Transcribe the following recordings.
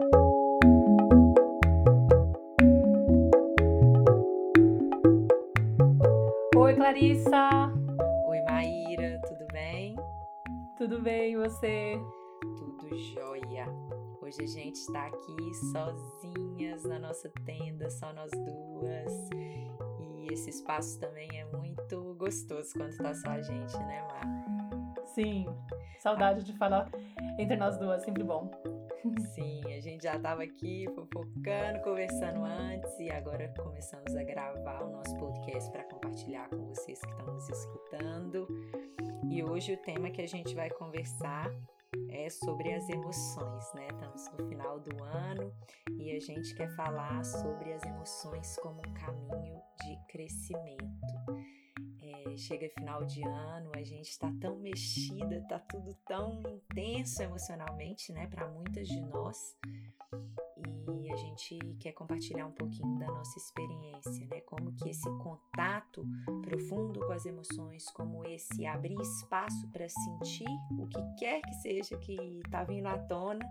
Oi, Clarissa! Oi, Maíra, tudo bem? Tudo bem, e você? Tudo jóia. Hoje a gente está aqui sozinhas na nossa tenda, só nós duas. E esse espaço também é muito gostoso quando tá só a gente, né, Mar? Sim, saudade de falar entre nós duas, sempre bom. Sim, a gente já estava aqui fofocando, conversando antes e agora começamos a gravar o nosso podcast para compartilhar com vocês que estão nos escutando. E hoje o tema que a gente vai conversar é sobre as emoções, né? Estamos no final do ano e a gente quer falar sobre as emoções como um caminho de crescimento chega final de ano, a gente está tão mexida, tá tudo tão intenso emocionalmente, né, para muitas de nós. E a gente quer compartilhar um pouquinho da nossa experiência, né? Como que esse contato profundo com as emoções, como esse abrir espaço para sentir o que quer que seja que está vindo à tona,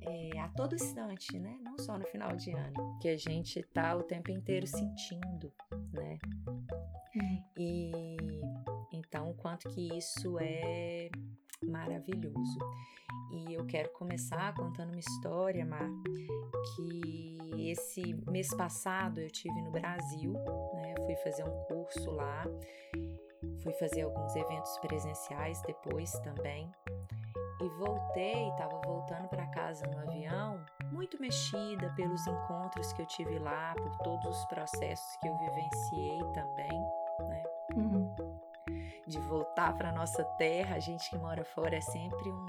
é, a todo instante, né? Não só no final de ano, que a gente tá o tempo inteiro sentindo, né? Quanto que isso é maravilhoso. E eu quero começar contando uma história, Mar, que esse mês passado eu tive no Brasil, né? Fui fazer um curso lá, fui fazer alguns eventos presenciais depois também. E voltei, estava voltando para casa no avião, muito mexida pelos encontros que eu tive lá, por todos os processos que eu vivenciei também de voltar para nossa terra, a gente que mora fora é sempre um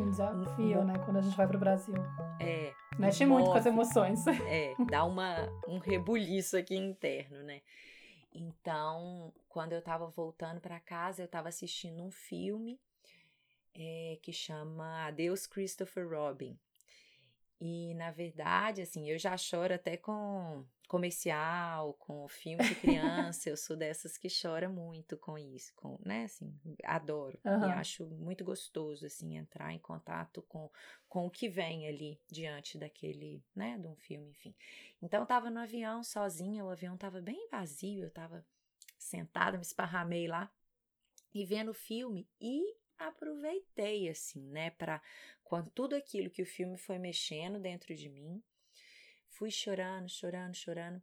um, um desafio, um, né, quando a gente vai para o Brasil. É. Mexe muito com as emoções. É, dá uma um rebuliço aqui interno, né? Então, quando eu estava voltando para casa, eu estava assistindo um filme é, que chama Adeus Christopher Robin. E na verdade, assim, eu já choro até com comercial, com filme de criança, eu sou dessas que chora muito com isso, com, né, assim, adoro. Uhum. E acho muito gostoso, assim, entrar em contato com, com o que vem ali diante daquele, né, de um filme, enfim. Então, eu tava no avião sozinha, o avião tava bem vazio, eu tava sentada, me esparramei lá, e vendo o filme, e aproveitei, assim, né, para quando tudo aquilo que o filme foi mexendo dentro de mim, fui chorando, chorando, chorando.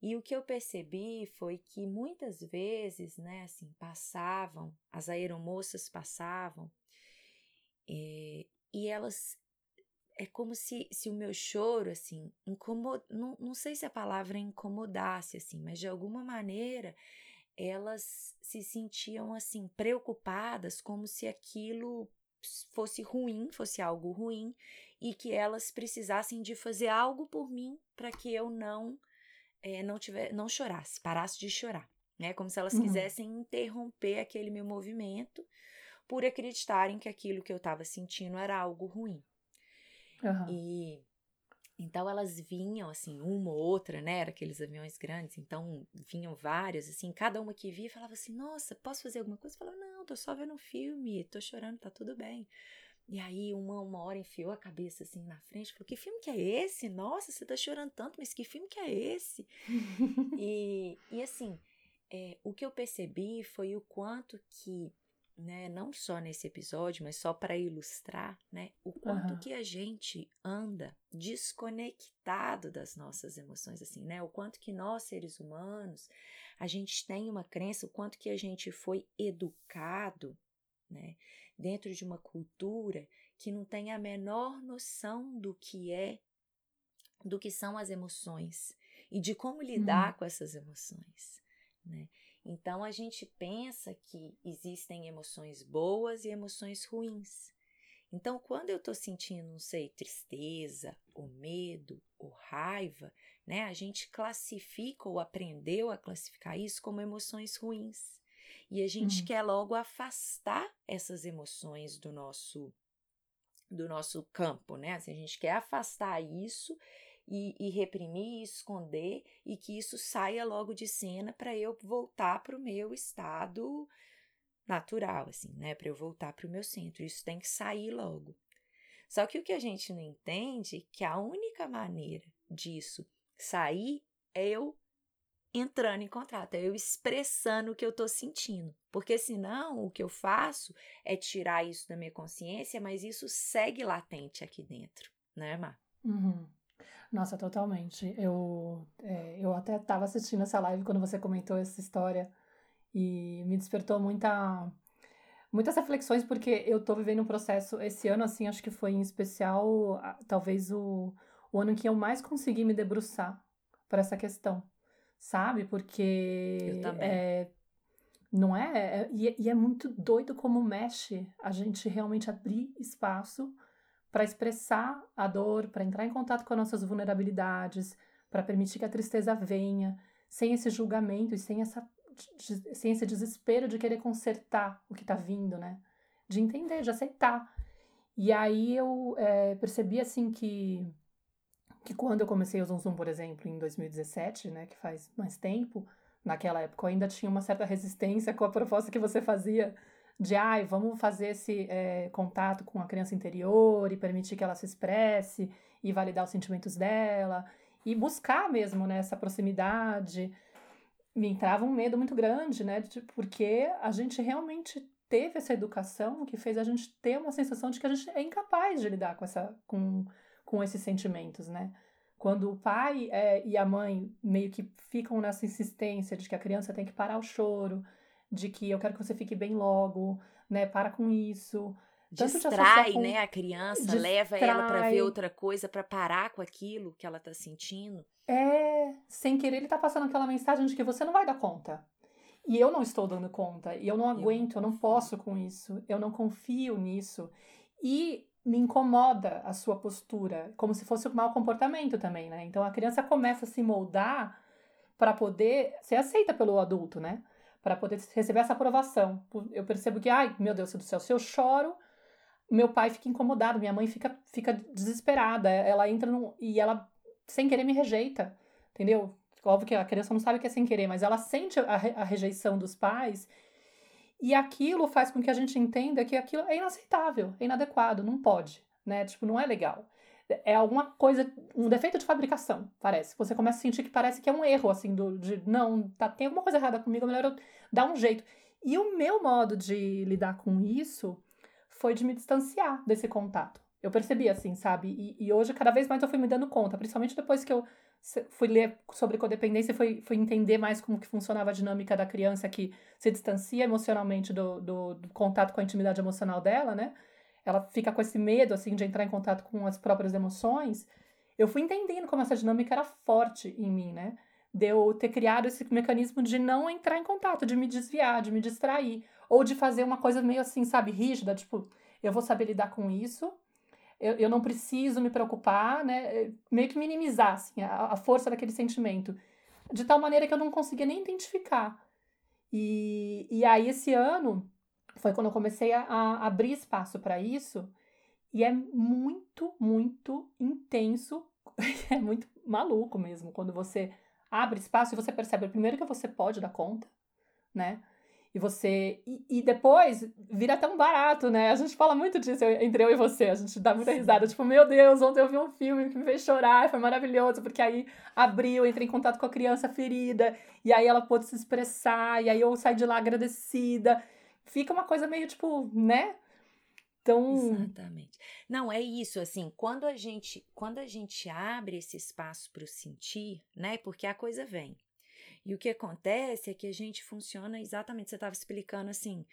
E o que eu percebi foi que muitas vezes, né, assim, passavam, as aeromoças passavam, é, e elas. É como se, se o meu choro, assim, incomod, não, não sei se a palavra incomodasse, assim, mas de alguma maneira elas se sentiam, assim, preocupadas, como se aquilo fosse ruim, fosse algo ruim, e que elas precisassem de fazer algo por mim para que eu não é, não tiver, não chorasse, parasse de chorar, né? Como se elas uhum. quisessem interromper aquele meu movimento por acreditarem que aquilo que eu estava sentindo era algo ruim. Uhum. E então elas vinham assim, uma ou outra, né? Era aqueles aviões grandes, então vinham várias, assim, cada uma que via falava assim: "Nossa, posso fazer alguma coisa?" Falava: "Não, tô só vendo um filme, tô chorando, tá tudo bem". E aí uma, uma hora enfiou a cabeça assim na frente, falou: "Que filme que é esse? Nossa, você tá chorando tanto, mas que filme que é esse?" e, e assim, é, o que eu percebi foi o quanto que né, não só nesse episódio, mas só para ilustrar, né, o quanto uhum. que a gente anda desconectado das nossas emoções, assim, né, o quanto que nós seres humanos a gente tem uma crença, o quanto que a gente foi educado, né, dentro de uma cultura que não tem a menor noção do que é, do que são as emoções e de como lidar uhum. com essas emoções, né? Então a gente pensa que existem emoções boas e emoções ruins. Então, quando eu estou sentindo, não sei, tristeza, ou medo, ou raiva, né, a gente classifica ou aprendeu a classificar isso como emoções ruins. E a gente uhum. quer logo afastar essas emoções do nosso do nosso campo, né? Assim, a gente quer afastar isso e, e reprimir, esconder e que isso saia logo de cena para eu voltar para o meu estado natural, assim, né? Para eu voltar para o meu centro. Isso tem que sair logo. Só que o que a gente não entende é que a única maneira disso sair é eu entrando em contato, é eu expressando o que eu tô sentindo. Porque senão o que eu faço é tirar isso da minha consciência, mas isso segue latente aqui dentro, né, Mar? Uhum. Nossa, totalmente. Eu, é, eu até estava assistindo essa live quando você comentou essa história e me despertou muita, muitas reflexões, porque eu tô vivendo um processo esse ano, assim, acho que foi em especial, talvez o, o ano que eu mais consegui me debruçar para essa questão, sabe? Porque. Eu também. É, não é? é e, e é muito doido como mexe a gente realmente abrir espaço para expressar a dor, para entrar em contato com as nossas vulnerabilidades, para permitir que a tristeza venha, sem esse julgamento e sem, essa, sem esse desespero de querer consertar o que está vindo, né? De entender, de aceitar. E aí eu é, percebi assim que que quando eu comecei o Zoom Zoom, por exemplo, em 2017, né, que faz mais tempo, naquela época eu ainda tinha uma certa resistência com a proposta que você fazia de ai, vamos fazer esse é, contato com a criança interior e permitir que ela se expresse e validar os sentimentos dela e buscar mesmo né, essa proximidade. Me entrava um medo muito grande, né? De, porque a gente realmente teve essa educação que fez a gente ter uma sensação de que a gente é incapaz de lidar com, essa, com, com esses sentimentos, né? Quando o pai é, e a mãe meio que ficam nessa insistência de que a criança tem que parar o choro, de que eu quero que você fique bem logo, né? Para com isso. Distrai, né, a criança, distrai. leva ela para ver outra coisa, para parar com aquilo que ela tá sentindo. É, sem querer ele tá passando aquela mensagem de que você não vai dar conta. E eu não estou dando conta, e eu não aguento, eu não, eu não posso com isso, eu não confio nisso. E me incomoda a sua postura, como se fosse um mau comportamento também, né? Então a criança começa a se moldar para poder ser aceita pelo adulto, né? Para poder receber essa aprovação. Eu percebo que, ai, meu Deus do céu, se eu choro, meu pai fica incomodado, minha mãe fica, fica desesperada, ela entra no, e ela, sem querer, me rejeita, entendeu? Óbvio que a criança não sabe o que é sem querer, mas ela sente a, a rejeição dos pais e aquilo faz com que a gente entenda que aquilo é inaceitável, é inadequado, não pode, né? Tipo, não é legal é alguma coisa, um defeito de fabricação, parece. Você começa a sentir que parece que é um erro, assim, do, de não, tá, tem alguma coisa errada comigo, é melhor eu dar um jeito. E o meu modo de lidar com isso foi de me distanciar desse contato. Eu percebi, assim, sabe? E, e hoje, cada vez mais, eu fui me dando conta, principalmente depois que eu fui ler sobre codependência fui, fui entender mais como que funcionava a dinâmica da criança que se distancia emocionalmente do, do, do contato com a intimidade emocional dela, né? Ela fica com esse medo, assim, de entrar em contato com as próprias emoções, eu fui entendendo como essa dinâmica era forte em mim, né? De eu ter criado esse mecanismo de não entrar em contato, de me desviar, de me distrair, ou de fazer uma coisa meio assim, sabe, rígida, tipo, eu vou saber lidar com isso, eu, eu não preciso me preocupar, né? Meio que minimizar, assim, a, a força daquele sentimento, de tal maneira que eu não conseguia nem identificar. E, e aí, esse ano, foi quando eu comecei a, a abrir espaço para isso. E é muito, muito intenso, é muito maluco mesmo, quando você abre espaço e você percebe primeiro que você pode dar conta, né? E você. E, e, depois vira tão barato, né? A gente fala muito disso entre eu e você. A gente dá muita risada. Tipo, meu Deus, ontem eu vi um filme que me fez chorar, foi maravilhoso, porque aí abriu, entrei em contato com a criança ferida, e aí ela pôde se expressar, e aí eu saí de lá agradecida fica uma coisa meio tipo, né? Então... Exatamente. Não, é isso, assim, quando a gente, quando a gente abre esse espaço para o sentir, né? Porque a coisa vem. E o que acontece é que a gente funciona exatamente, você estava explicando assim,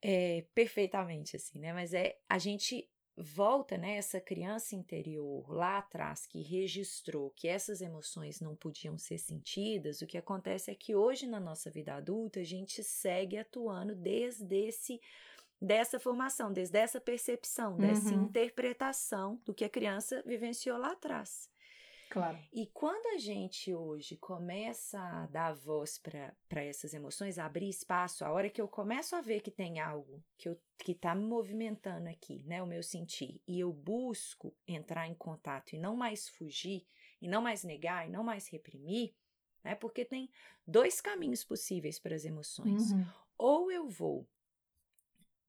é, perfeitamente, assim, né? Mas é a gente volta, né, essa criança interior lá atrás que registrou que essas emoções não podiam ser sentidas, o que acontece é que hoje na nossa vida adulta a gente segue atuando desde esse dessa formação, desde essa percepção, uhum. dessa interpretação do que a criança vivenciou lá atrás. Claro. E quando a gente hoje começa a dar voz para essas emoções, abrir espaço, a hora que eu começo a ver que tem algo que eu, que está me movimentando aqui, né, o meu sentir, e eu busco entrar em contato e não mais fugir, e não mais negar, e não mais reprimir, né, porque tem dois caminhos possíveis para as emoções. Uhum. Ou eu vou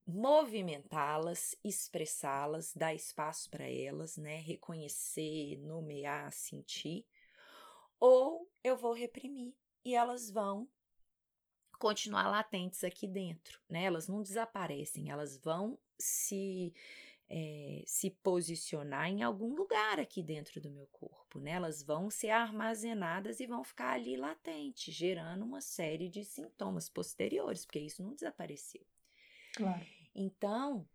movimentá-las, expressá-las, dar espaço para elas, né? Reconhecer, nomear, sentir, ou eu vou reprimir e elas vão continuar latentes aqui dentro, né? Elas não desaparecem, elas vão se é, se posicionar em algum lugar aqui dentro do meu corpo, né? Elas vão ser armazenadas e vão ficar ali latentes, gerando uma série de sintomas posteriores, porque isso não desapareceu. Claro. Então,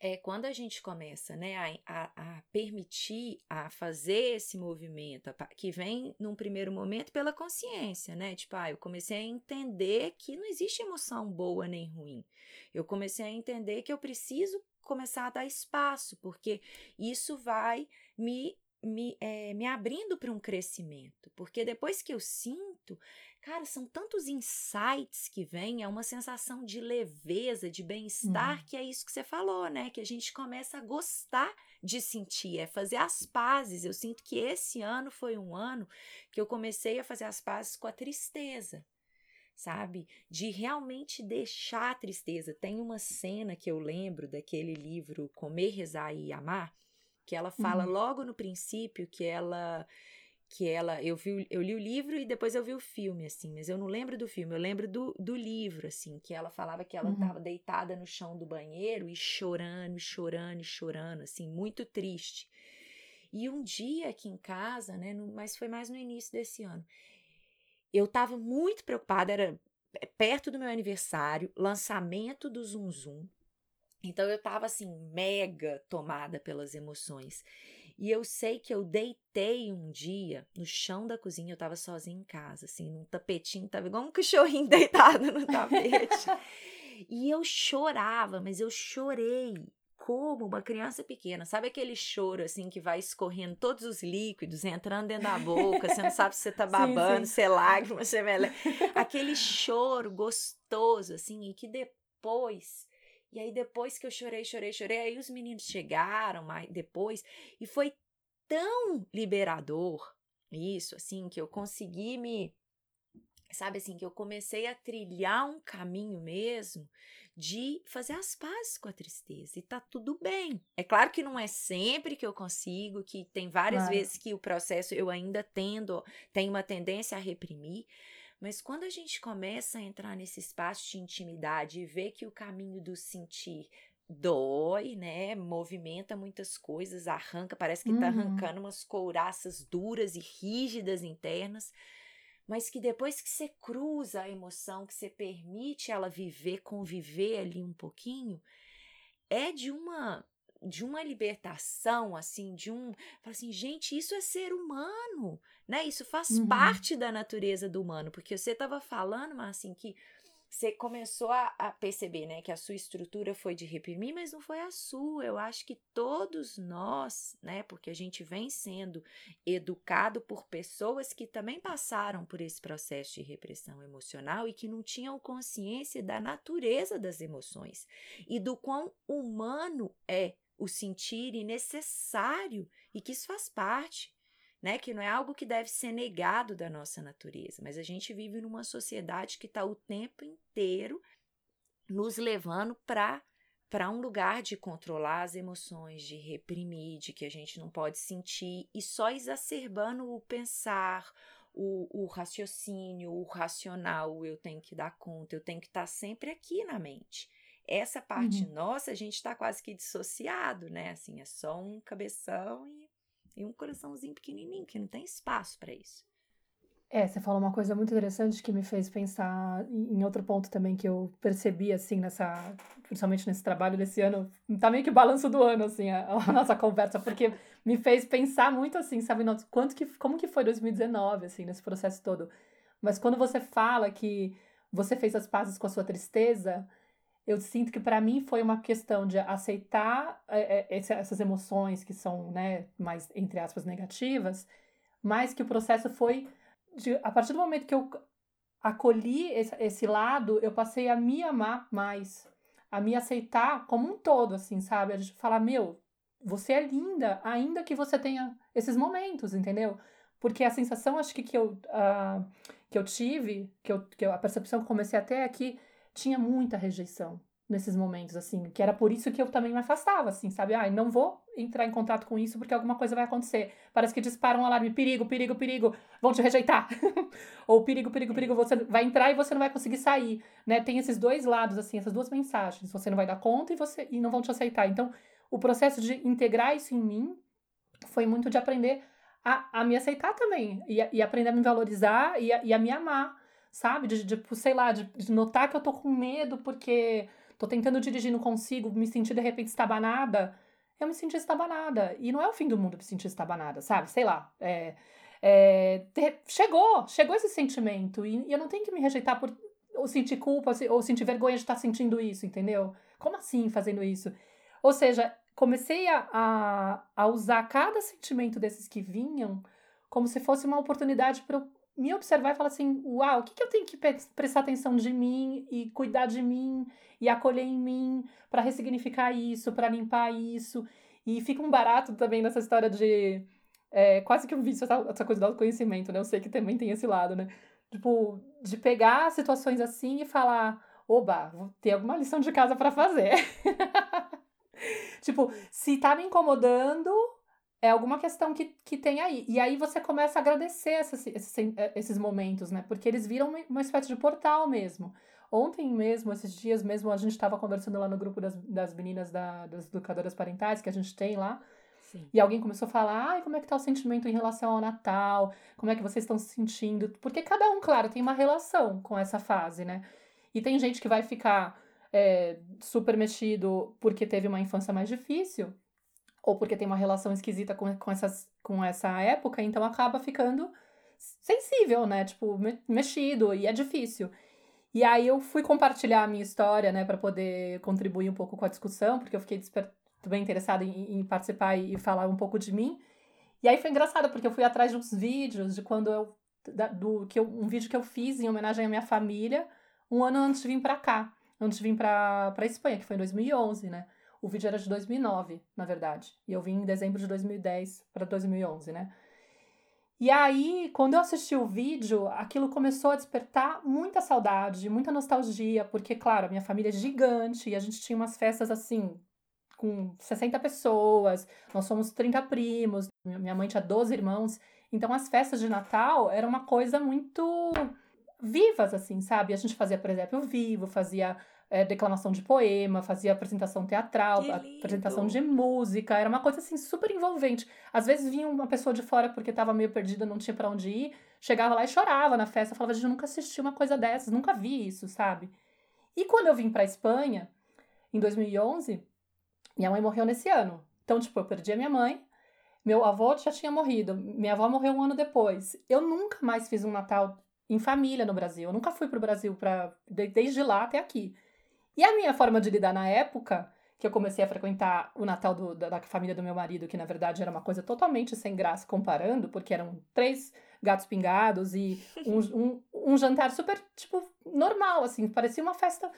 é quando a gente começa né, a, a, a permitir, a fazer esse movimento, que vem num primeiro momento pela consciência, né? Tipo, ah, eu comecei a entender que não existe emoção boa nem ruim. Eu comecei a entender que eu preciso começar a dar espaço, porque isso vai me me, é, me abrindo para um crescimento. Porque depois que eu sinto, cara, são tantos insights que vêm, é uma sensação de leveza, de bem-estar, uhum. que é isso que você falou, né? Que a gente começa a gostar de sentir, é fazer as pazes. Eu sinto que esse ano foi um ano que eu comecei a fazer as pazes com a tristeza sabe? De realmente deixar a tristeza. Tem uma cena que eu lembro daquele livro Comer, Rezar e Amar, que ela fala uhum. logo no princípio que ela que ela eu vi eu li o livro e depois eu vi o filme assim mas eu não lembro do filme eu lembro do, do livro assim que ela falava que ela estava uhum. deitada no chão do banheiro e chorando chorando chorando assim muito triste e um dia aqui em casa né no, mas foi mais no início desse ano eu estava muito preocupada era perto do meu aniversário lançamento do Zum Zum então eu tava assim, mega tomada pelas emoções. E eu sei que eu deitei um dia no chão da cozinha, eu tava sozinha em casa, assim, num tapetinho, tava igual um cachorrinho deitado no tapete. e eu chorava, mas eu chorei como uma criança pequena. Sabe aquele choro assim que vai escorrendo todos os líquidos, entrando dentro da boca, você não sabe se você tá babando, sim, sim. se é lágrima, se é mele... Aquele choro gostoso, assim, e que depois e aí, depois que eu chorei, chorei, chorei, aí os meninos chegaram mais depois, e foi tão liberador isso, assim, que eu consegui me. Sabe assim, que eu comecei a trilhar um caminho mesmo de fazer as pazes com a tristeza e tá tudo bem. É claro que não é sempre que eu consigo, que tem várias claro. vezes que o processo eu ainda tendo, tem uma tendência a reprimir, mas quando a gente começa a entrar nesse espaço de intimidade e vê que o caminho do sentir dói, né? Movimenta muitas coisas, arranca, parece que tá uhum. tá arrancando umas couraças duras e rígidas internas, mas que depois que você cruza a emoção, que você permite ela viver, conviver ali um pouquinho, é de uma de uma libertação, assim, de um. assim, gente, isso é ser humano, né? Isso faz uhum. parte da natureza do humano, porque você estava falando, mas assim, que você começou a, a, perceber, né, que a sua estrutura foi de reprimir, mas não foi a sua. Eu acho que todos nós, né, porque a gente vem sendo educado por pessoas que também passaram por esse processo de repressão emocional e que não tinham consciência da natureza das emoções e do quão humano é o sentir e necessário e que isso faz parte, né? Que não é algo que deve ser negado da nossa natureza, mas a gente vive numa sociedade que está o tempo inteiro nos levando para para um lugar de controlar as emoções, de reprimir, de que a gente não pode sentir e só exacerbando o pensar, o, o raciocínio, o racional, eu tenho que dar conta, eu tenho que estar tá sempre aqui na mente. Essa parte uhum. nossa, a gente está quase que dissociado, né? Assim, é só um cabeção e, e um coraçãozinho pequenininho, que não tem espaço para isso. É, você falou uma coisa muito interessante que me fez pensar em outro ponto também que eu percebi, assim, nessa, principalmente nesse trabalho desse ano, tá meio que balanço do ano, assim, a, a nossa conversa, porque me fez pensar muito, assim, sabe, quanto que, como que foi 2019, assim, nesse processo todo. Mas quando você fala que você fez as pazes com a sua tristeza, eu sinto que para mim foi uma questão de aceitar é, é essas emoções que são, né, mais, entre aspas, negativas, mas que o processo foi, de, a partir do momento que eu acolhi esse, esse lado, eu passei a me amar mais, a me aceitar como um todo, assim, sabe? A gente falar, meu, você é linda, ainda que você tenha esses momentos, entendeu? Porque a sensação, acho que, que, eu, uh, que eu tive, que, eu, que eu, a percepção que comecei até aqui, tinha muita rejeição. nesses momentos, assim, que era por isso que eu também me afastava, assim, sabe? Ah, não vou entrar em contato com isso porque alguma coisa vai acontecer. Parece que dispara um alarme, perigo, perigo, perigo, vão te rejeitar. Ou perigo, perigo, perigo, você vai entrar e você não vai conseguir sair, né? Tem esses dois lados, assim, essas duas mensagens. Você não vai dar conta e, você, e não vão te aceitar. Então, o processo de integrar isso em mim foi muito de aprender a, a me aceitar também. E, e aprender a me valorizar e a, e a me amar, sabe? De, de, sei lá, de, de notar que eu tô com medo porque tô tentando dirigir, não consigo, me sentir de repente estabanada, eu me senti estabanada. E não é o fim do mundo me sentir estabanada, sabe? Sei lá. É, é, chegou, chegou esse sentimento. E, e, eu não tenho que me rejeitar por ou sentir culpa ou sentir vergonha de estar sentindo isso, entendeu? Como assim fazendo isso? Ou seja, comecei a, a, a usar cada sentimento desses que vinham como se fosse uma oportunidade para eu me observar e falar assim: uau, o que, que eu tenho que prestar atenção de mim e cuidar de mim e acolher em mim para ressignificar isso, para limpar isso. E fica um barato também nessa história de. É, quase que um vício, essa, coisa do autoconhecimento, né? Eu sei que também tem esse lado, né? Tipo, de pegar situações assim e falar: oba, vou ter alguma lição de casa para fazer. tipo, se tá me incomodando, é alguma questão que, que tem aí. E aí você começa a agradecer esses, esses, eh, esses momentos, né? Porque eles viram uma espécie de portal mesmo. Ontem mesmo, esses dias mesmo, a gente estava conversando lá no grupo das, das meninas da, das educadoras parentais que a gente tem lá. Sim. E alguém começou a falar, ai, como é que tá o sentimento em relação ao Natal? Como é que vocês estão se sentindo? Porque cada um, claro, tem uma relação com essa fase, né? E tem gente que vai ficar é, super mexido porque teve uma infância mais difícil, ou porque tem uma relação esquisita com, com, essas, com essa época, então acaba ficando sensível, né? Tipo, mexido, e é difícil. E aí eu fui compartilhar a minha história, né, para poder contribuir um pouco com a discussão, porque eu fiquei bem interessada em, em, participar e, e falar um pouco de mim. E aí foi engraçado, porque eu fui atrás de uns vídeos de quando eu. Da, do, que eu, um vídeo que eu fiz em homenagem à minha família, um ano antes de vir para cá, antes de vir para Espanha, que foi em 2011, né? O vídeo era de 2009, na verdade. E eu vim em dezembro de 2010 para 2011, né? E aí, quando eu assisti o vídeo, aquilo começou a despertar muita saudade, muita nostalgia, porque, claro, a minha família é gigante e a gente tinha umas festas assim, com 60 pessoas, nós somos 30 primos, minha mãe tinha 12 irmãos. Então, as festas de Natal eram uma coisa muito vivas, assim, sabe? A gente fazia, por exemplo, vivo, fazia é, declamação de poema, fazia apresentação teatral, apresentação de música, era uma coisa assim super envolvente. Às vezes vinha uma pessoa de fora porque estava meio perdida, não tinha para onde ir, chegava lá e chorava na festa, falava, gente, eu nunca assisti uma coisa dessas, nunca vi isso, sabe? E quando eu vim para Espanha, em 2011, minha mãe morreu nesse ano. Então, tipo, eu perdi a minha mãe, meu avô já tinha morrido, minha avó morreu um ano depois. Eu nunca mais fiz um Natal em família no Brasil. Eu nunca fui pro Brasil para desde lá até aqui. E a minha forma de lidar na época, que eu comecei a frequentar o Natal do, da, da, família do meu marido, que na verdade era uma coisa totalmente sem graça comparando, porque eram três gatos pingados e um, um, um jantar super, tipo, normal, assim, parecia uma festa.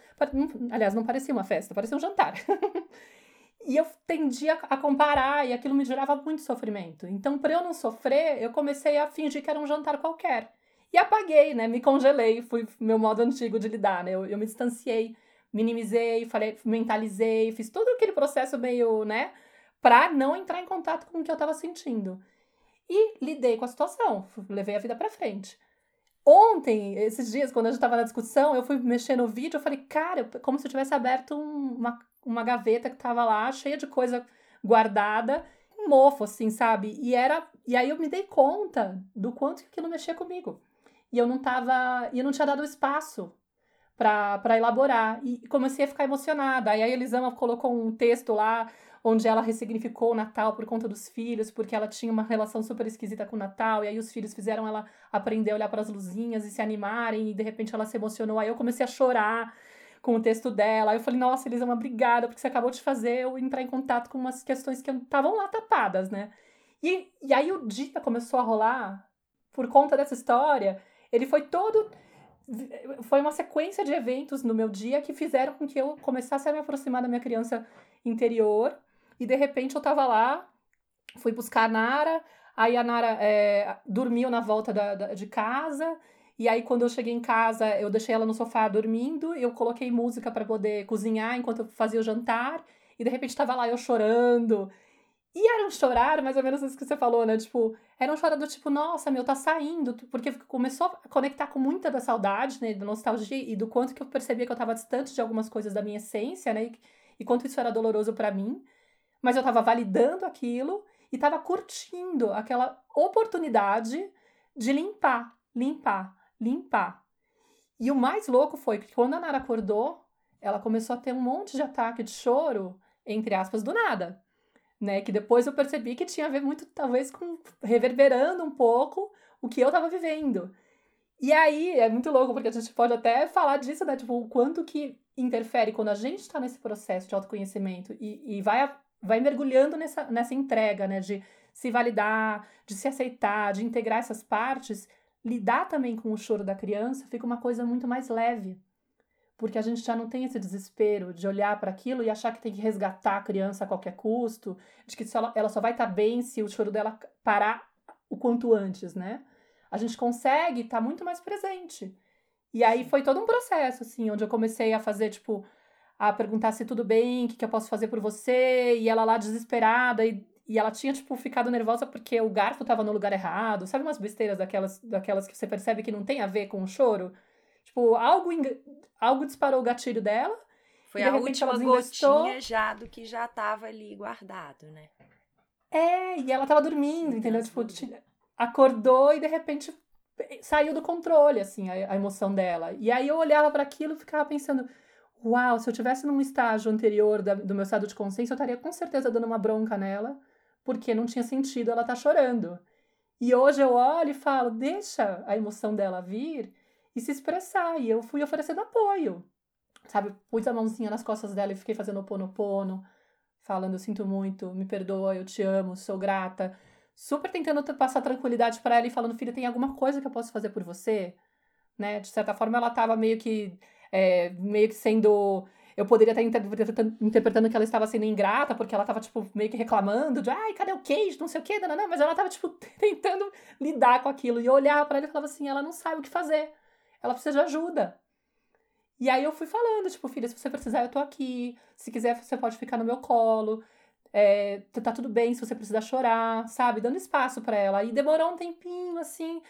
Aliás, não parecia uma festa, parecia um jantar. e eu tendia a comparar e aquilo me gerava muito sofrimento. Então, para eu não sofrer, eu comecei a fingir que era um jantar qualquer. E apaguei, né? Me congelei, fui meu modo antigo de lidar, né? Eu, eu me distanciei minimizei, falei, mentalizei, fiz todo aquele processo meio, né, para não entrar em contato com o que eu estava sentindo. E lidei com a situação, levei a vida para frente. Ontem, esses dias, quando a gente estava na discussão, eu fui mexer no vídeo, eu falei, cara, como se eu tivesse aberto um, uma, uma gaveta que estava lá, cheia de coisa guardada, um mofo, assim, sabe? E era. E aí eu me dei conta do quanto aquilo mexia comigo. E eu não tava. E eu não tinha dado espaço para elaborar. E comecei a ficar emocionada. Aí a Elisama colocou um texto lá onde ela ressignificou o Natal por conta dos filhos, porque ela tinha uma relação super esquisita com o Natal, e aí os filhos fizeram ela aprender a olhar para as luzinhas e se animarem, e de repente ela se emocionou. Aí eu comecei a chorar com o texto dela. Aí eu falei, nossa, Elisama, obrigada, porque você acabou de fazer eu entrar em contato com umas questões que estavam lá tapadas, né? E, e aí o dia começou a rolar por conta dessa história. Ele foi todo foi uma sequência de eventos no meu dia que fizeram com que eu começasse a me aproximar da minha criança interior. E de repente eu tava lá, fui buscar a Nara, aí a Nara é, dormiu na volta da, da, de casa. E aí, quando eu cheguei em casa, eu deixei ela no sofá dormindo, eu coloquei música para poder cozinhar enquanto eu fazia o jantar, e de repente estava lá eu chorando. E era um chorar, mais ou menos isso que você falou, né? Tipo, era um chorar do tipo, nossa, meu, tá saindo, porque começou a conectar com muita da saudade, né? Da nostalgia e do quanto que eu percebia que eu tava distante de algumas coisas da minha essência, né? E, e quanto isso era doloroso para mim. Mas eu tava validando aquilo e tava curtindo aquela oportunidade de limpar, limpar limpar. E o mais louco foi que quando a Nara acordou, ela começou a ter um monte de ataque de choro, entre aspas, do nada. Né? Que depois eu percebi que tinha a ver muito, talvez, com reverberando um pouco o que eu estava vivendo. E aí é muito louco, porque a gente pode até falar disso, né? Tipo, o quanto que interfere quando a gente está nesse processo de autoconhecimento e, e vai, vai mergulhando nessa, nessa entrega, né? De se validar, de se aceitar, de integrar essas partes lidar também com o choro da criança fica uma coisa muito mais leve. Porque a gente já não tem esse desespero de olhar para aquilo e achar que tem que resgatar a criança a qualquer custo, de que ela, ela só vai estar tá bem se o choro dela parar o quanto antes, né? A gente consegue estar tá muito mais presente. E aí foi todo um processo, assim, onde eu comecei a fazer, tipo, a perguntar se tudo bem, o que, que eu posso fazer por você, e ela lá desesperada, e e ela tinha, tipo, ficado nervosa porque o garfo tava no lugar errado. Sabe umas besteiras daquelas, daquelas que você percebe que não tem a ver com o choro? Tipo, algo, algo disparou o gatilho dela. Foi a última gotinha já do que já tava ali guardado, né? É, e ela tava dormindo, entendeu? Tipo, acordou e de repente saiu do controle, assim, a, a emoção dela. E aí eu olhava para aquilo e ficava pensando, uau, se eu tivesse num estágio anterior da, do meu estado de consciência, eu estaria com certeza dando uma bronca nela porque não tinha sentido ela estar tá chorando. E hoje eu olho e falo, deixa a emoção dela vir e se expressar. E eu fui oferecendo apoio. Sabe, pus a mãozinha nas costas dela e fiquei fazendo pono falando, eu sinto muito, me perdoa, eu te amo, sou grata. Super tentando passar tranquilidade para ela e falando, filha, tem alguma coisa que eu posso fazer por você? Né? De certa forma, ela tava meio que, é, meio que sendo eu poderia estar interpretando que ela estava sendo ingrata, porque ela estava, tipo, meio que reclamando de, ai, cadê o queijo, não sei o quê, não, não, mas ela estava, tipo, tentando lidar com aquilo. E eu olhava para ela e falava assim, ela não sabe o que fazer, ela precisa de ajuda. E aí eu fui falando, tipo, filha, se você precisar, eu tô aqui, se quiser, você pode ficar no meu colo, é, tá tudo bem se você precisar chorar, sabe? Dando espaço para ela. E demorou um tempinho, assim,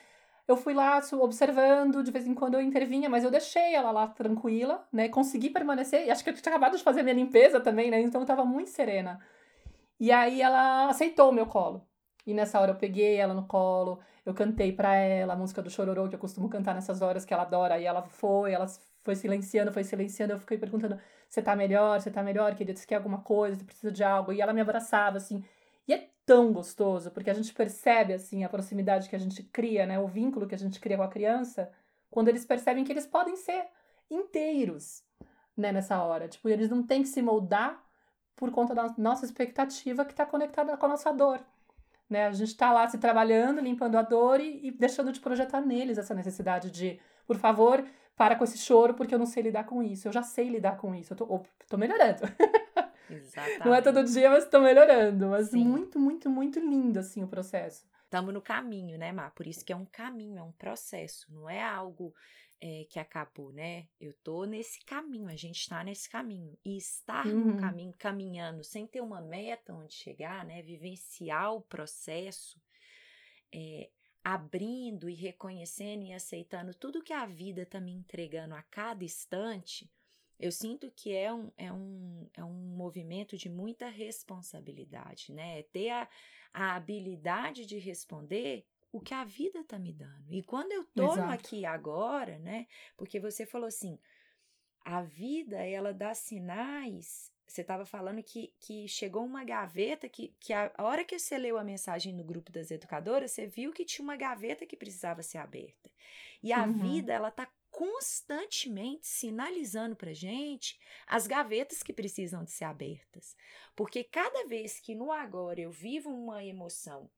eu fui lá observando, de vez em quando eu intervinha, mas eu deixei ela lá tranquila, né? Consegui permanecer, e acho que eu tinha acabado de fazer minha limpeza também, né? Então eu tava muito serena. E aí ela aceitou o meu colo. E nessa hora eu peguei ela no colo, eu cantei para ela a música do Chororô, que eu costumo cantar nessas horas que ela adora. E ela foi, ela foi silenciando, foi silenciando. Eu fiquei perguntando: você tá melhor? Você tá melhor, querida? Você quer alguma coisa? Você precisa de algo? E ela me abraçava, assim. E é tão gostoso, porque a gente percebe assim a proximidade que a gente cria, né, o vínculo que a gente cria com a criança, quando eles percebem que eles podem ser inteiros, né, nessa hora. Tipo, eles não têm que se moldar por conta da nossa expectativa que está conectada com a nossa dor. Né? A gente está lá se trabalhando, limpando a dor e, e, deixando de projetar neles essa necessidade de, por favor, para com esse choro, porque eu não sei lidar com isso. Eu já sei lidar com isso. Eu tô, tô melhorando. Exatamente. Não é todo dia, mas estou melhorando. Mas Sim. muito, muito, muito lindo, assim, o processo. Estamos no caminho, né, Mar? Por isso que é um caminho, é um processo, não é algo é, que acabou, né? Eu tô nesse caminho, a gente está nesse caminho. E estar uhum. no caminho, caminhando, sem ter uma meta onde chegar, né? Vivenciar o processo, é, abrindo e reconhecendo e aceitando tudo que a vida está me entregando a cada instante eu sinto que é um, é um, é um movimento de muita responsabilidade, né? É ter a, a habilidade de responder o que a vida está me dando. E quando eu tô Exato. aqui agora, né? Porque você falou assim, a vida, ela dá sinais. Você estava falando que, que chegou uma gaveta que, que a, a hora que você leu a mensagem no grupo das educadoras, você viu que tinha uma gaveta que precisava ser aberta. E a uhum. vida, ela tá constantemente sinalizando para gente as gavetas que precisam de ser abertas. Porque cada vez que no agora eu vivo uma emoção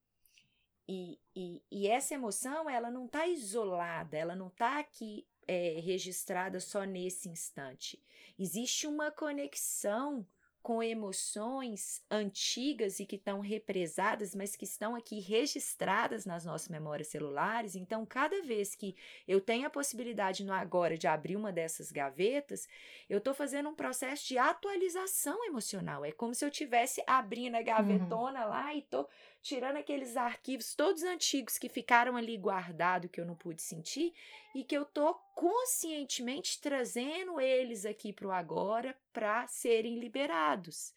e, e, e essa emoção ela não está isolada, ela não está aqui é, registrada só nesse instante. Existe uma conexão com emoções antigas e que estão represadas, mas que estão aqui registradas nas nossas memórias celulares. Então, cada vez que eu tenho a possibilidade no agora de abrir uma dessas gavetas, eu estou fazendo um processo de atualização emocional. É como se eu estivesse abrindo a uhum. gavetona uhum. lá e estou tirando aqueles arquivos todos antigos que ficaram ali guardados que eu não pude sentir e que eu tô conscientemente trazendo eles aqui para o agora para serem liberados.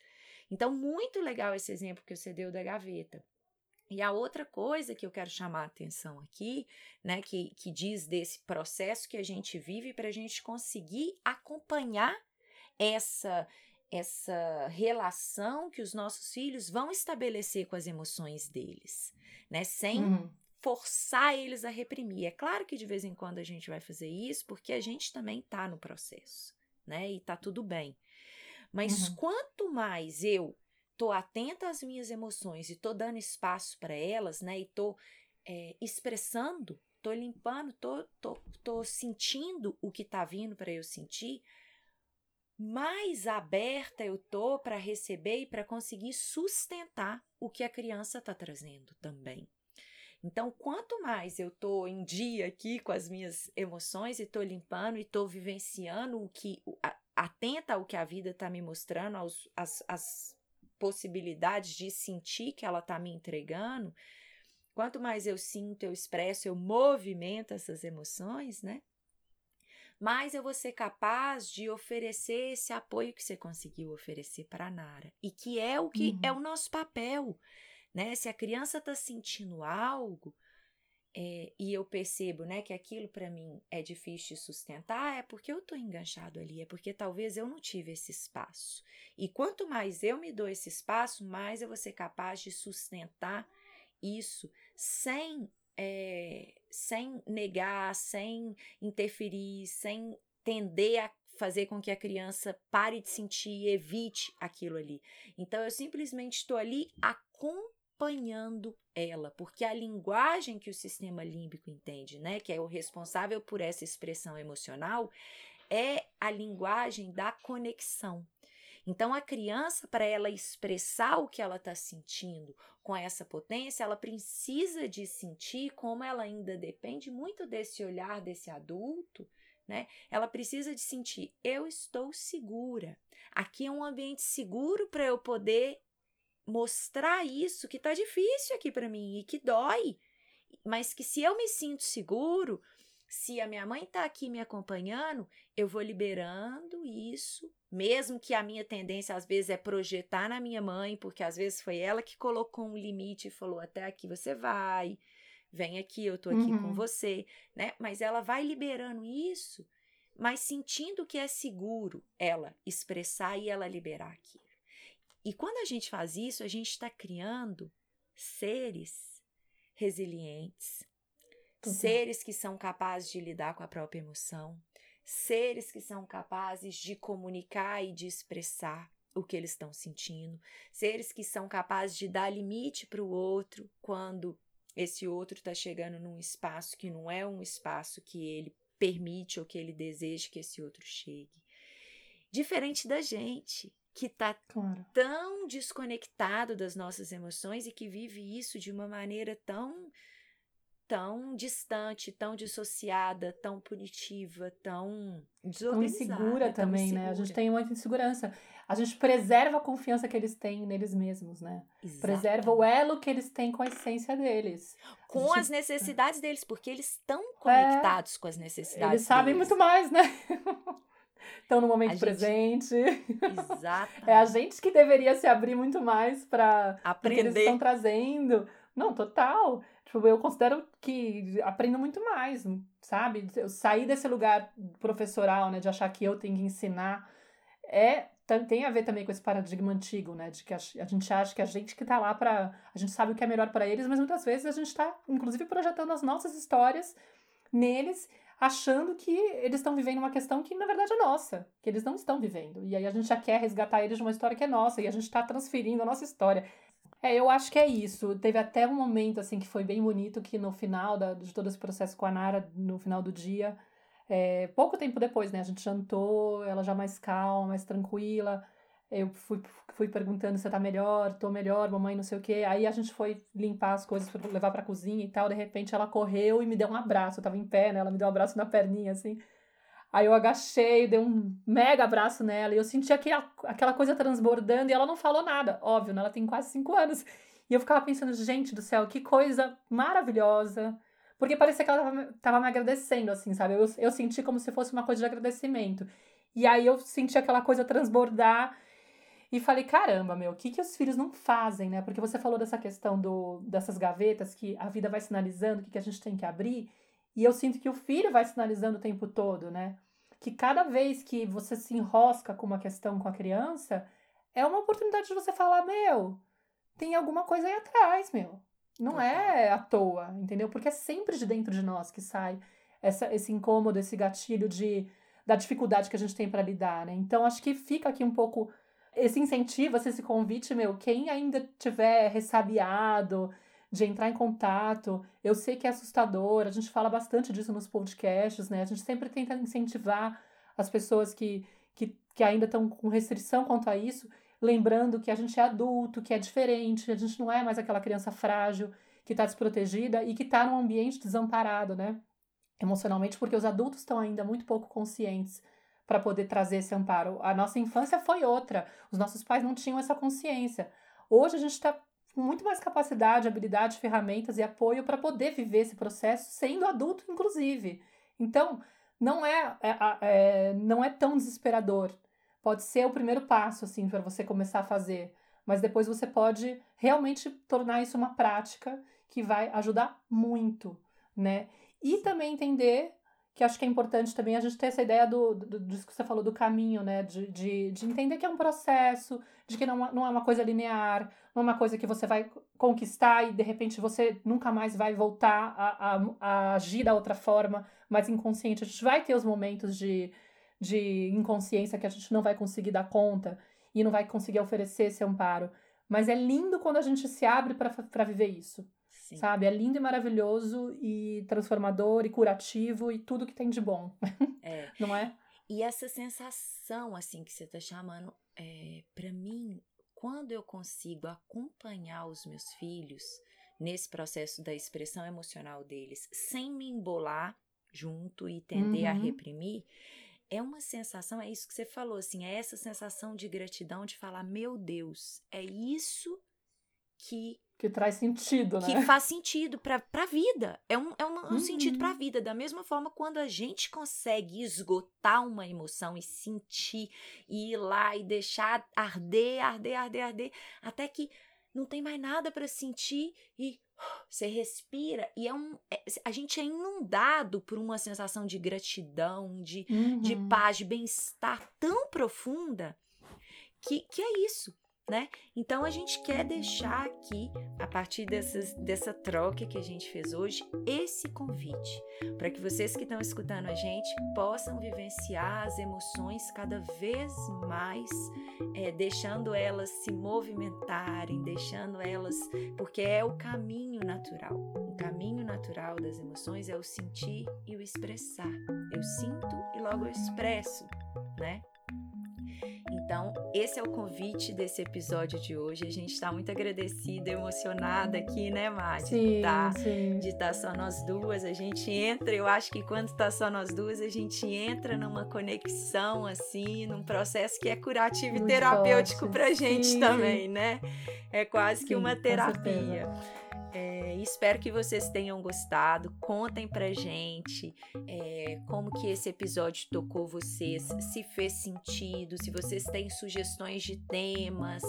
Então, muito legal esse exemplo que você deu da gaveta. E a outra coisa que eu quero chamar a atenção aqui, né, que, que diz desse processo que a gente vive para a gente conseguir acompanhar essa essa relação que os nossos filhos vão estabelecer com as emoções deles, né? Sem uhum. forçar eles a reprimir. É claro que de vez em quando a gente vai fazer isso, porque a gente também está no processo, né? E tá tudo bem. Mas uhum. quanto mais eu tô atenta às minhas emoções e tô dando espaço para elas, né? E tô é, expressando, tô limpando, tô, tô, tô sentindo o que tá vindo para eu sentir, mais aberta eu tô para receber e para conseguir sustentar o que a criança está trazendo também. Então, quanto mais eu tô em dia aqui com as minhas emoções e tô limpando e tô vivenciando o que atenta ao que a vida está me mostrando, aos, as, as possibilidades de sentir que ela está me entregando, quanto mais eu sinto, eu expresso, eu movimento essas emoções, né? Mais eu vou ser capaz de oferecer esse apoio que você conseguiu oferecer para a Nara. E que é o que é uhum. é o nosso papel. Né? Se a criança está sentindo algo é, e eu percebo né, que aquilo para mim é difícil de sustentar, é porque eu estou enganchado ali, é porque talvez eu não tive esse espaço. E quanto mais eu me dou esse espaço, mais eu vou ser capaz de sustentar isso sem é, sem negar, sem interferir, sem tender a fazer com que a criança pare de sentir e evite aquilo ali. Então eu simplesmente estou ali acompanhando ela, porque a linguagem que o sistema límbico entende, né, que é o responsável por essa expressão emocional, é a linguagem da conexão. Então, a criança, para ela expressar o que ela está sentindo com essa potência, ela precisa de sentir como ela ainda depende muito desse olhar desse adulto, né? Ela precisa de sentir: eu estou segura. Aqui é um ambiente seguro para eu poder mostrar isso que está difícil aqui para mim e que dói, mas que se eu me sinto seguro, se a minha mãe está aqui me acompanhando, eu vou liberando isso, mesmo que a minha tendência às vezes é projetar na minha mãe, porque às vezes foi ela que colocou um limite e falou: até aqui você vai, vem aqui, eu tô aqui uhum. com você, né? Mas ela vai liberando isso, mas sentindo que é seguro ela expressar e ela liberar aquilo. E quando a gente faz isso, a gente está criando seres resilientes, Uhum. Seres que são capazes de lidar com a própria emoção, seres que são capazes de comunicar e de expressar o que eles estão sentindo, seres que são capazes de dar limite para o outro quando esse outro está chegando num espaço que não é um espaço que ele permite ou que ele deseja que esse outro chegue. Diferente da gente, que está claro. tão desconectado das nossas emoções e que vive isso de uma maneira tão tão distante, tão dissociada, tão punitiva, tão Tão insegura também, insegura. né? A gente tem muita insegurança. A gente preserva a confiança que eles têm neles mesmos, né? Exatamente. Preserva o elo que eles têm com a essência deles. Com gente... as necessidades deles, porque eles estão é. conectados é, com as necessidades Eles sabem deles. muito mais, né? Estão no momento a presente. Exato. É a gente que deveria se abrir muito mais para o que eles estão trazendo. Não, total. Tipo, eu considero que aprendo muito mais, sabe? Eu sair desse lugar professoral, né, de achar que eu tenho que ensinar, é tem a ver também com esse paradigma antigo, né, de que a, gente acha que a gente que tá lá para a gente sabe o que é melhor para eles, mas muitas vezes a gente tá inclusive projetando as nossas histórias neles, achando que eles estão vivendo uma questão que na verdade é nossa, que eles não estão vivendo. E aí a gente já quer resgatar eles de uma história que é nossa e a gente está transferindo a nossa história. É, eu acho que é isso. Teve até um momento, assim, que foi bem bonito, que no final da, de todo esse processo com a Nara, no final do dia, é, pouco tempo depois, né, a gente jantou, ela já mais calma, mais tranquila, Eu fui, fui perguntando se tá melhor, tô melhor, mamãe não sei o quê. Aí a gente foi limpar as coisas levar pra cozinha e tal. De repente ela correu e me deu um abraço. Eu tava em pé, né? Ela me deu um abraço na perninha, assim. Aí eu agachei, dei um mega abraço nela e eu senti aquela, aquela coisa transbordando e ela não falou nada, óbvio, né? Ela tem quase cinco anos. E eu ficava pensando, gente do céu, que coisa maravilhosa. Porque parecia que ela tava, tava me agradecendo, assim, sabe? Eu, eu senti como se fosse uma coisa de agradecimento. E aí eu senti aquela coisa transbordar e falei, caramba, meu, o que, que os filhos não fazem, né? Porque você falou dessa questão do, dessas gavetas que a vida vai sinalizando o que, que a gente tem que abrir. E eu sinto que o filho vai sinalizando o tempo todo, né? Que cada vez que você se enrosca com uma questão com a criança, é uma oportunidade de você falar, meu, tem alguma coisa aí atrás, meu. Não é à toa, entendeu? Porque é sempre de dentro de nós que sai essa, esse incômodo, esse gatilho de, da dificuldade que a gente tem para lidar, né? Então, acho que fica aqui um pouco esse incentivo, esse convite, meu, quem ainda tiver ressabiado de entrar em contato, eu sei que é assustador, a gente fala bastante disso nos podcasts, né? A gente sempre tenta incentivar as pessoas que, que, que ainda estão com restrição quanto a isso, lembrando que a gente é adulto, que é diferente, a gente não é mais aquela criança frágil que está desprotegida e que está num ambiente desamparado, né? Emocionalmente, porque os adultos estão ainda muito pouco conscientes para poder trazer esse amparo. A nossa infância foi outra. Os nossos pais não tinham essa consciência. Hoje a gente está com muito mais capacidade, habilidade, ferramentas e apoio para poder viver esse processo, sendo adulto, inclusive. Então, não é, é, é, não é tão desesperador. Pode ser o primeiro passo, assim, para você começar a fazer. Mas depois você pode realmente tornar isso uma prática que vai ajudar muito, né? E também entender que acho que é importante também a gente ter essa ideia do, do, do que você falou do caminho, né? De, de, de entender que é um processo, de que não, não é uma coisa linear, não é uma coisa que você vai conquistar e de repente você nunca mais vai voltar a, a, a agir da outra forma, mais inconsciente. A gente vai ter os momentos de, de inconsciência que a gente não vai conseguir dar conta e não vai conseguir oferecer esse amparo. Mas é lindo quando a gente se abre para viver isso. Sim. Sabe? É lindo e maravilhoso e transformador e curativo e tudo que tem de bom. É. Não é? E essa sensação, assim, que você tá chamando, é, para mim, quando eu consigo acompanhar os meus filhos nesse processo da expressão emocional deles, sem me embolar junto e tender uhum. a reprimir, é uma sensação, é isso que você falou, assim, é essa sensação de gratidão de falar, meu Deus, é isso que que traz sentido, né? Que faz sentido para a vida. É um, é um, um uhum. sentido para a vida. Da mesma forma, quando a gente consegue esgotar uma emoção e sentir, e ir lá e deixar arder, arder, arder, arder, até que não tem mais nada para sentir e você respira e é um é, a gente é inundado por uma sensação de gratidão, de, uhum. de paz, de bem-estar tão profunda que, que é isso né? Então a gente quer deixar aqui, a partir dessas, dessa troca que a gente fez hoje, esse convite para que vocês que estão escutando a gente possam vivenciar as emoções cada vez mais, é, deixando elas se movimentarem, deixando elas, porque é o caminho natural. O caminho natural das emoções é o sentir e o expressar. Eu sinto e logo eu expresso, né? Então, esse é o convite desse episódio de hoje. A gente está muito agradecida, emocionada aqui, né, Mari? Sim, tá, sim. De estar tá só nós duas. A gente entra, eu acho que quando está só nós duas, a gente entra numa conexão, assim, num processo que é curativo muito e terapêutico para a gente sim. também, né? É quase que uma terapia. É, espero que vocês tenham gostado. Contem pra gente é, como que esse episódio tocou vocês, se fez sentido, se vocês têm sugestões de temas,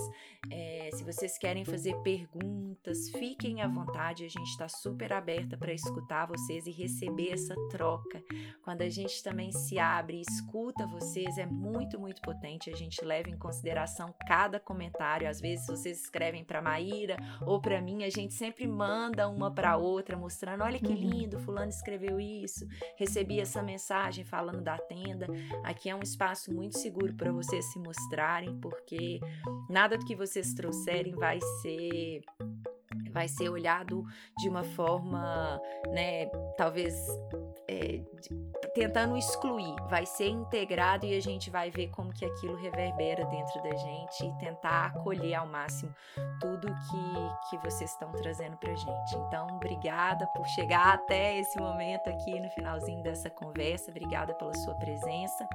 é, se vocês querem fazer perguntas, fiquem à vontade. A gente está super aberta para escutar vocês e receber essa troca. Quando a gente também se abre e escuta vocês, é muito, muito potente. A gente leva em consideração cada comentário. Às vezes vocês escrevem para Maíra ou para mim, a gente sempre manda uma para outra mostrando, olha que uhum. lindo, fulano escreveu isso, recebi essa mensagem falando da tenda. Aqui é um espaço muito seguro para vocês se mostrarem, porque nada do que vocês trouxerem vai ser vai ser olhado de uma forma, né, talvez é, tentando excluir, vai ser integrado e a gente vai ver como que aquilo reverbera dentro da gente e tentar acolher ao máximo tudo que, que vocês estão trazendo pra gente. Então, obrigada por chegar até esse momento aqui no finalzinho dessa conversa, obrigada pela sua presença.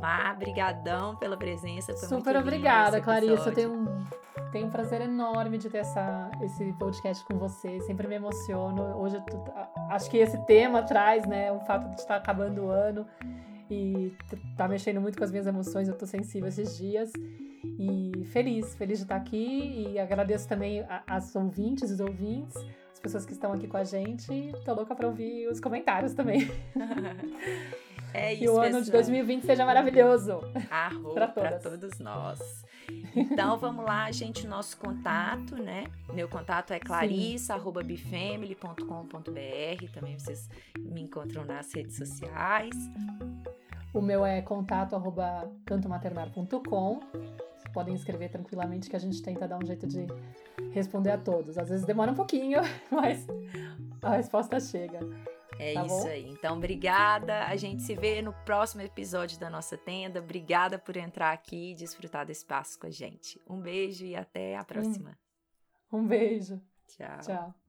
Mar, brigadão pela presença. Foi Super obrigada, Clarissa. Eu tenho um, tenho um prazer enorme de ter essa, esse podcast com você. Sempre me emociono. Hoje, acho que esse tema traz, né, o fato de estar acabando o ano e tá mexendo muito com as minhas emoções. Eu tô sensível esses dias. E feliz, feliz de estar aqui. E agradeço também as ouvintes, os ouvintes, as pessoas que estão aqui com a gente. Tô louca para ouvir os comentários também. É isso, que o ano pessoal. de 2020 seja maravilhoso. Para todos nós. Então vamos lá, gente, nosso contato, né? Meu contato é clarissa@bifamily.com.br. Também vocês me encontram nas redes sociais. O meu é contato arroba cantomaternar.com. Podem escrever tranquilamente que a gente tenta dar um jeito de responder a todos. Às vezes demora um pouquinho, mas a resposta chega. É tá isso bom? aí. Então, obrigada. A gente se vê no próximo episódio da nossa tenda. Obrigada por entrar aqui e desfrutar do espaço com a gente. Um beijo e até a próxima. Um, um beijo. Tchau. Tchau.